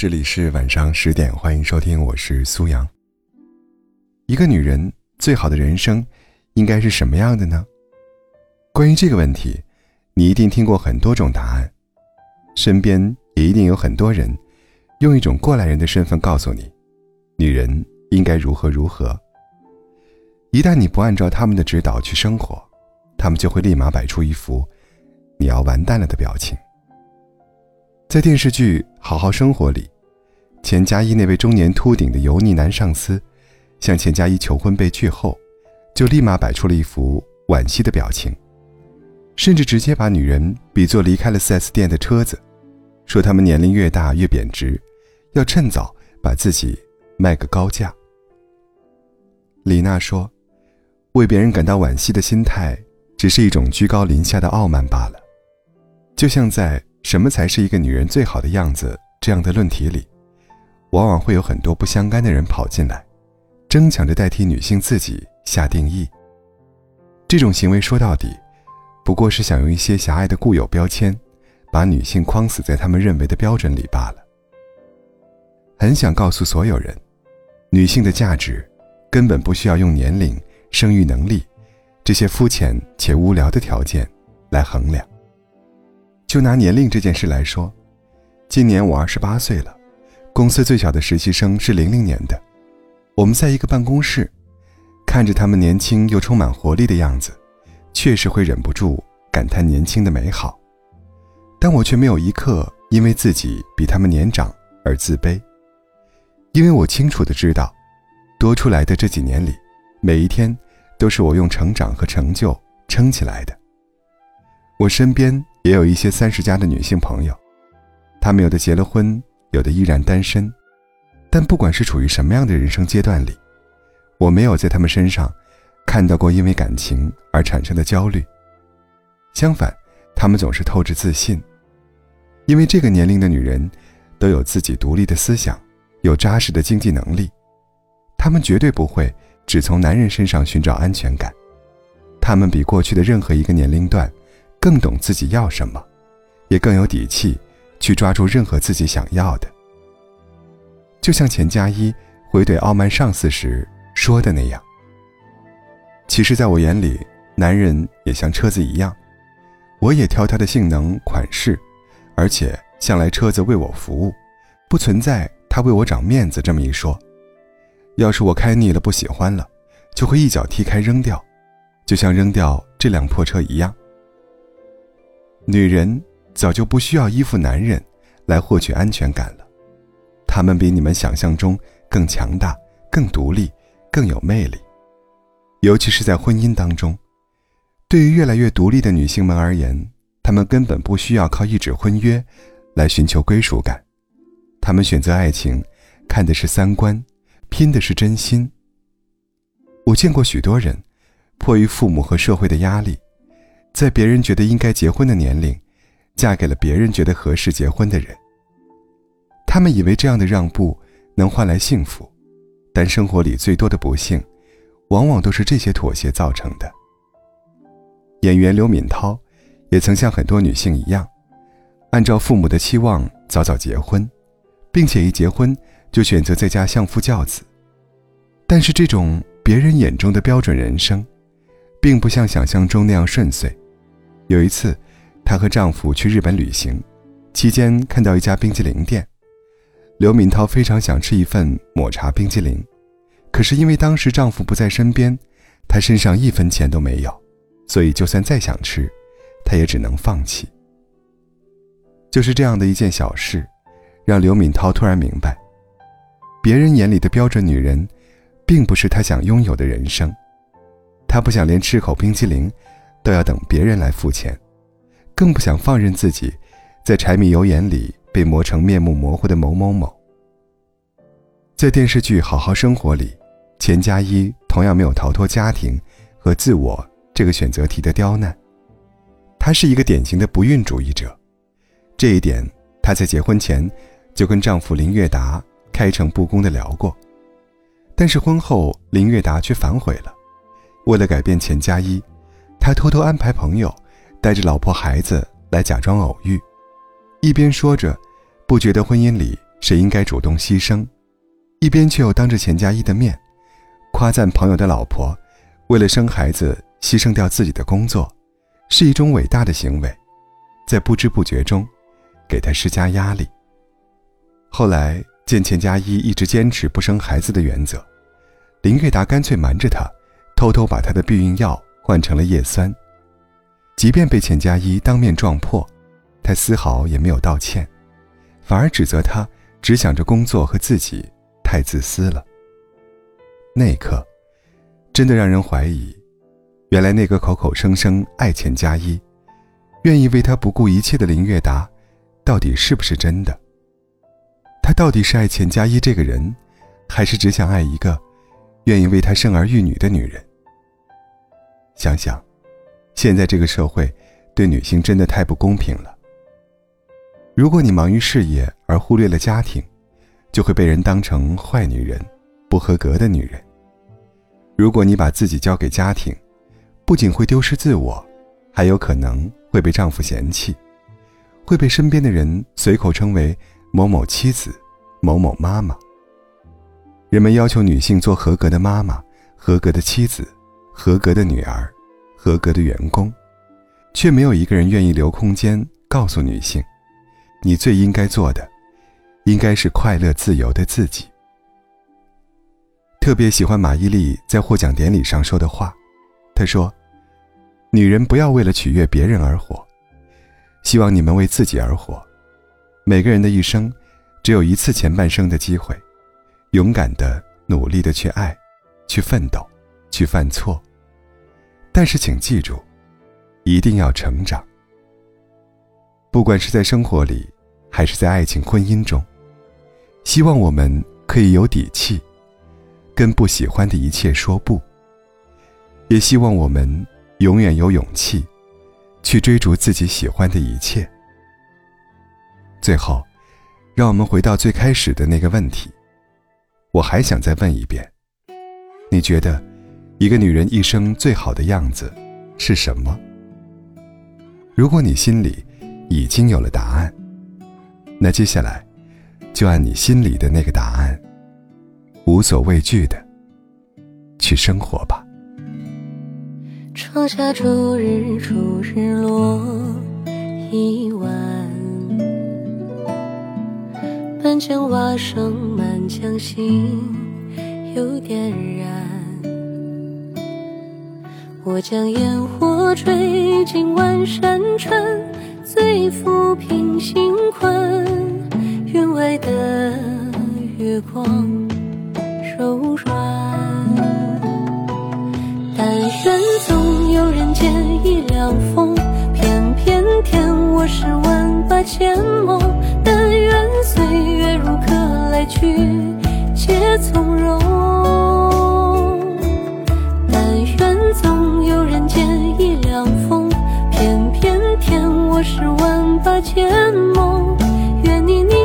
这里是晚上十点，欢迎收听，我是苏阳。一个女人最好的人生应该是什么样的呢？关于这个问题，你一定听过很多种答案，身边也一定有很多人用一种过来人的身份告诉你，女人应该如何如何。一旦你不按照他们的指导去生活，他们就会立马摆出一副你要完蛋了的表情。在电视剧《好好生活》里，钱嘉一那位中年秃顶的油腻男上司，向钱嘉一求婚被拒后，就立马摆出了一副惋惜的表情，甚至直接把女人比作离开了 4S 店的车子，说他们年龄越大越贬值，要趁早把自己卖个高价。李娜说：“为别人感到惋惜的心态，只是一种居高临下的傲慢罢了，就像在。”什么才是一个女人最好的样子？这样的论题里，往往会有很多不相干的人跑进来，争抢着代替女性自己下定义。这种行为说到底，不过是想用一些狭隘的固有标签，把女性框死在他们认为的标准里罢了。很想告诉所有人，女性的价值，根本不需要用年龄、生育能力这些肤浅且无聊的条件来衡量。就拿年龄这件事来说，今年我二十八岁了，公司最小的实习生是零零年的。我们在一个办公室，看着他们年轻又充满活力的样子，确实会忍不住感叹年轻的美好。但我却没有一刻因为自己比他们年长而自卑，因为我清楚的知道，多出来的这几年里，每一天都是我用成长和成就撑起来的。我身边。也有一些三十加的女性朋友，她们有的结了婚，有的依然单身，但不管是处于什么样的人生阶段里，我没有在他们身上看到过因为感情而产生的焦虑。相反，他们总是透着自信，因为这个年龄的女人都有自己独立的思想，有扎实的经济能力，她们绝对不会只从男人身上寻找安全感，她们比过去的任何一个年龄段。更懂自己要什么，也更有底气去抓住任何自己想要的。就像钱嘉一回怼傲慢上司时说的那样：“其实，在我眼里，男人也像车子一样，我也挑他的性能、款式，而且向来车子为我服务，不存在他为我长面子这么一说。要是我开腻了、不喜欢了，就会一脚踢开扔掉，就像扔掉这辆破车一样。”女人早就不需要依附男人来获取安全感了，她们比你们想象中更强大、更独立、更有魅力。尤其是在婚姻当中，对于越来越独立的女性们而言，她们根本不需要靠一纸婚约来寻求归属感，她们选择爱情，看的是三观，拼的是真心。我见过许多人，迫于父母和社会的压力。在别人觉得应该结婚的年龄，嫁给了别人觉得合适结婚的人。他们以为这样的让步能换来幸福，但生活里最多的不幸，往往都是这些妥协造成的。演员刘敏涛，也曾像很多女性一样，按照父母的期望早早结婚，并且一结婚就选择在家相夫教子。但是这种别人眼中的标准人生，并不像想象中那样顺遂。有一次，她和丈夫去日本旅行，期间看到一家冰激凌店，刘敏涛非常想吃一份抹茶冰激凌，可是因为当时丈夫不在身边，她身上一分钱都没有，所以就算再想吃，她也只能放弃。就是这样的一件小事，让刘敏涛突然明白，别人眼里的标准女人，并不是她想拥有的人生，她不想连吃口冰激凌。都要等别人来付钱，更不想放任自己，在柴米油盐里被磨成面目模糊的某某某。在电视剧《好好生活》里，钱嘉一同样没有逃脱家庭和自我这个选择题的刁难。她是一个典型的不孕主义者，这一点她在结婚前就跟丈夫林月达开诚布公的聊过，但是婚后林月达却反悔了，为了改变钱嘉一。他偷偷安排朋友，带着老婆孩子来假装偶遇，一边说着，不觉得婚姻里谁应该主动牺牲，一边却又当着钱嘉一的面，夸赞朋友的老婆，为了生孩子牺牲掉自己的工作，是一种伟大的行为，在不知不觉中，给他施加压力。后来见钱嘉一一直坚持不生孩子的原则，林月达干脆瞒着他，偷偷把他的避孕药换成了叶酸。即便被钱嘉一当面撞破，他丝毫也没有道歉，反而指责他只想着工作和自己，太自私了。那一刻，真的让人怀疑，原来那个口口声声爱钱嘉一，愿意为他不顾一切的林月达，到底是不是真的？他到底是爱钱嘉一这个人，还是只想爱一个愿意为他生儿育女的女人？想想，现在这个社会对女性真的太不公平了。如果你忙于事业而忽略了家庭，就会被人当成坏女人、不合格的女人。如果你把自己交给家庭，不仅会丢失自我，还有可能会被丈夫嫌弃，会被身边的人随口称为。某某妻子，某某妈妈。人们要求女性做合格的妈妈、合格的妻子、合格的女儿、合格的员工，却没有一个人愿意留空间告诉女性：你最应该做的，应该是快乐自由的自己。特别喜欢马伊琍在获奖典礼上说的话，她说：“女人不要为了取悦别人而活，希望你们为自己而活。”每个人的一生，只有一次前半生的机会，勇敢的、努力的去爱，去奋斗，去犯错。但是请记住，一定要成长。不管是在生活里，还是在爱情婚姻中，希望我们可以有底气，跟不喜欢的一切说不。也希望我们永远有勇气，去追逐自己喜欢的一切。最后，让我们回到最开始的那个问题。我还想再问一遍：你觉得，一个女人一生最好的样子是什么？如果你心里已经有了答案，那接下来就按你心里的那个答案，无所畏惧的去生活吧。窗下初日出日落一晚。半江瓦上满江星又点燃，我将烟火吹进万山川，最抚平心宽。云外的月光柔软，但愿总有人间一凉风，偏偏甜我十万八千梦。但愿岁月如客来去，皆从容。总有人间一两风偏偏填我十万八千梦。愿你年